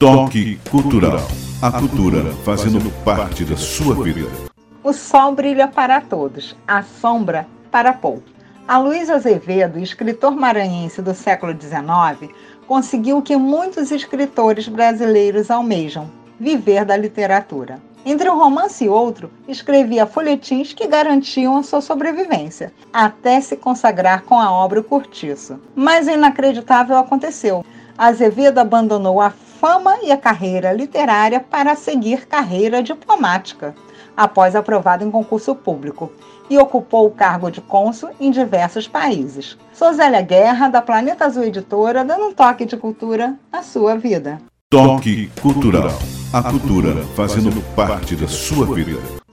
Toque Cultural. A cultura fazendo parte da sua vida. O sol brilha para todos, a sombra para pouco. A Luiz Azevedo, escritor maranhense do século XIX, conseguiu o que muitos escritores brasileiros almejam: viver da literatura. Entre um romance e outro, escrevia folhetins que garantiam a sua sobrevivência, até se consagrar com a obra O Curtiço. Mas o inacreditável aconteceu. Azevedo abandonou a fama e a carreira literária para seguir carreira diplomática, após aprovado em concurso público, e ocupou o cargo de cônsul em diversos países. Sou Zélia Guerra, da Planeta Azul Editora, dando um toque de cultura na sua vida. Toque Cultural. A cultura fazendo parte da sua vida.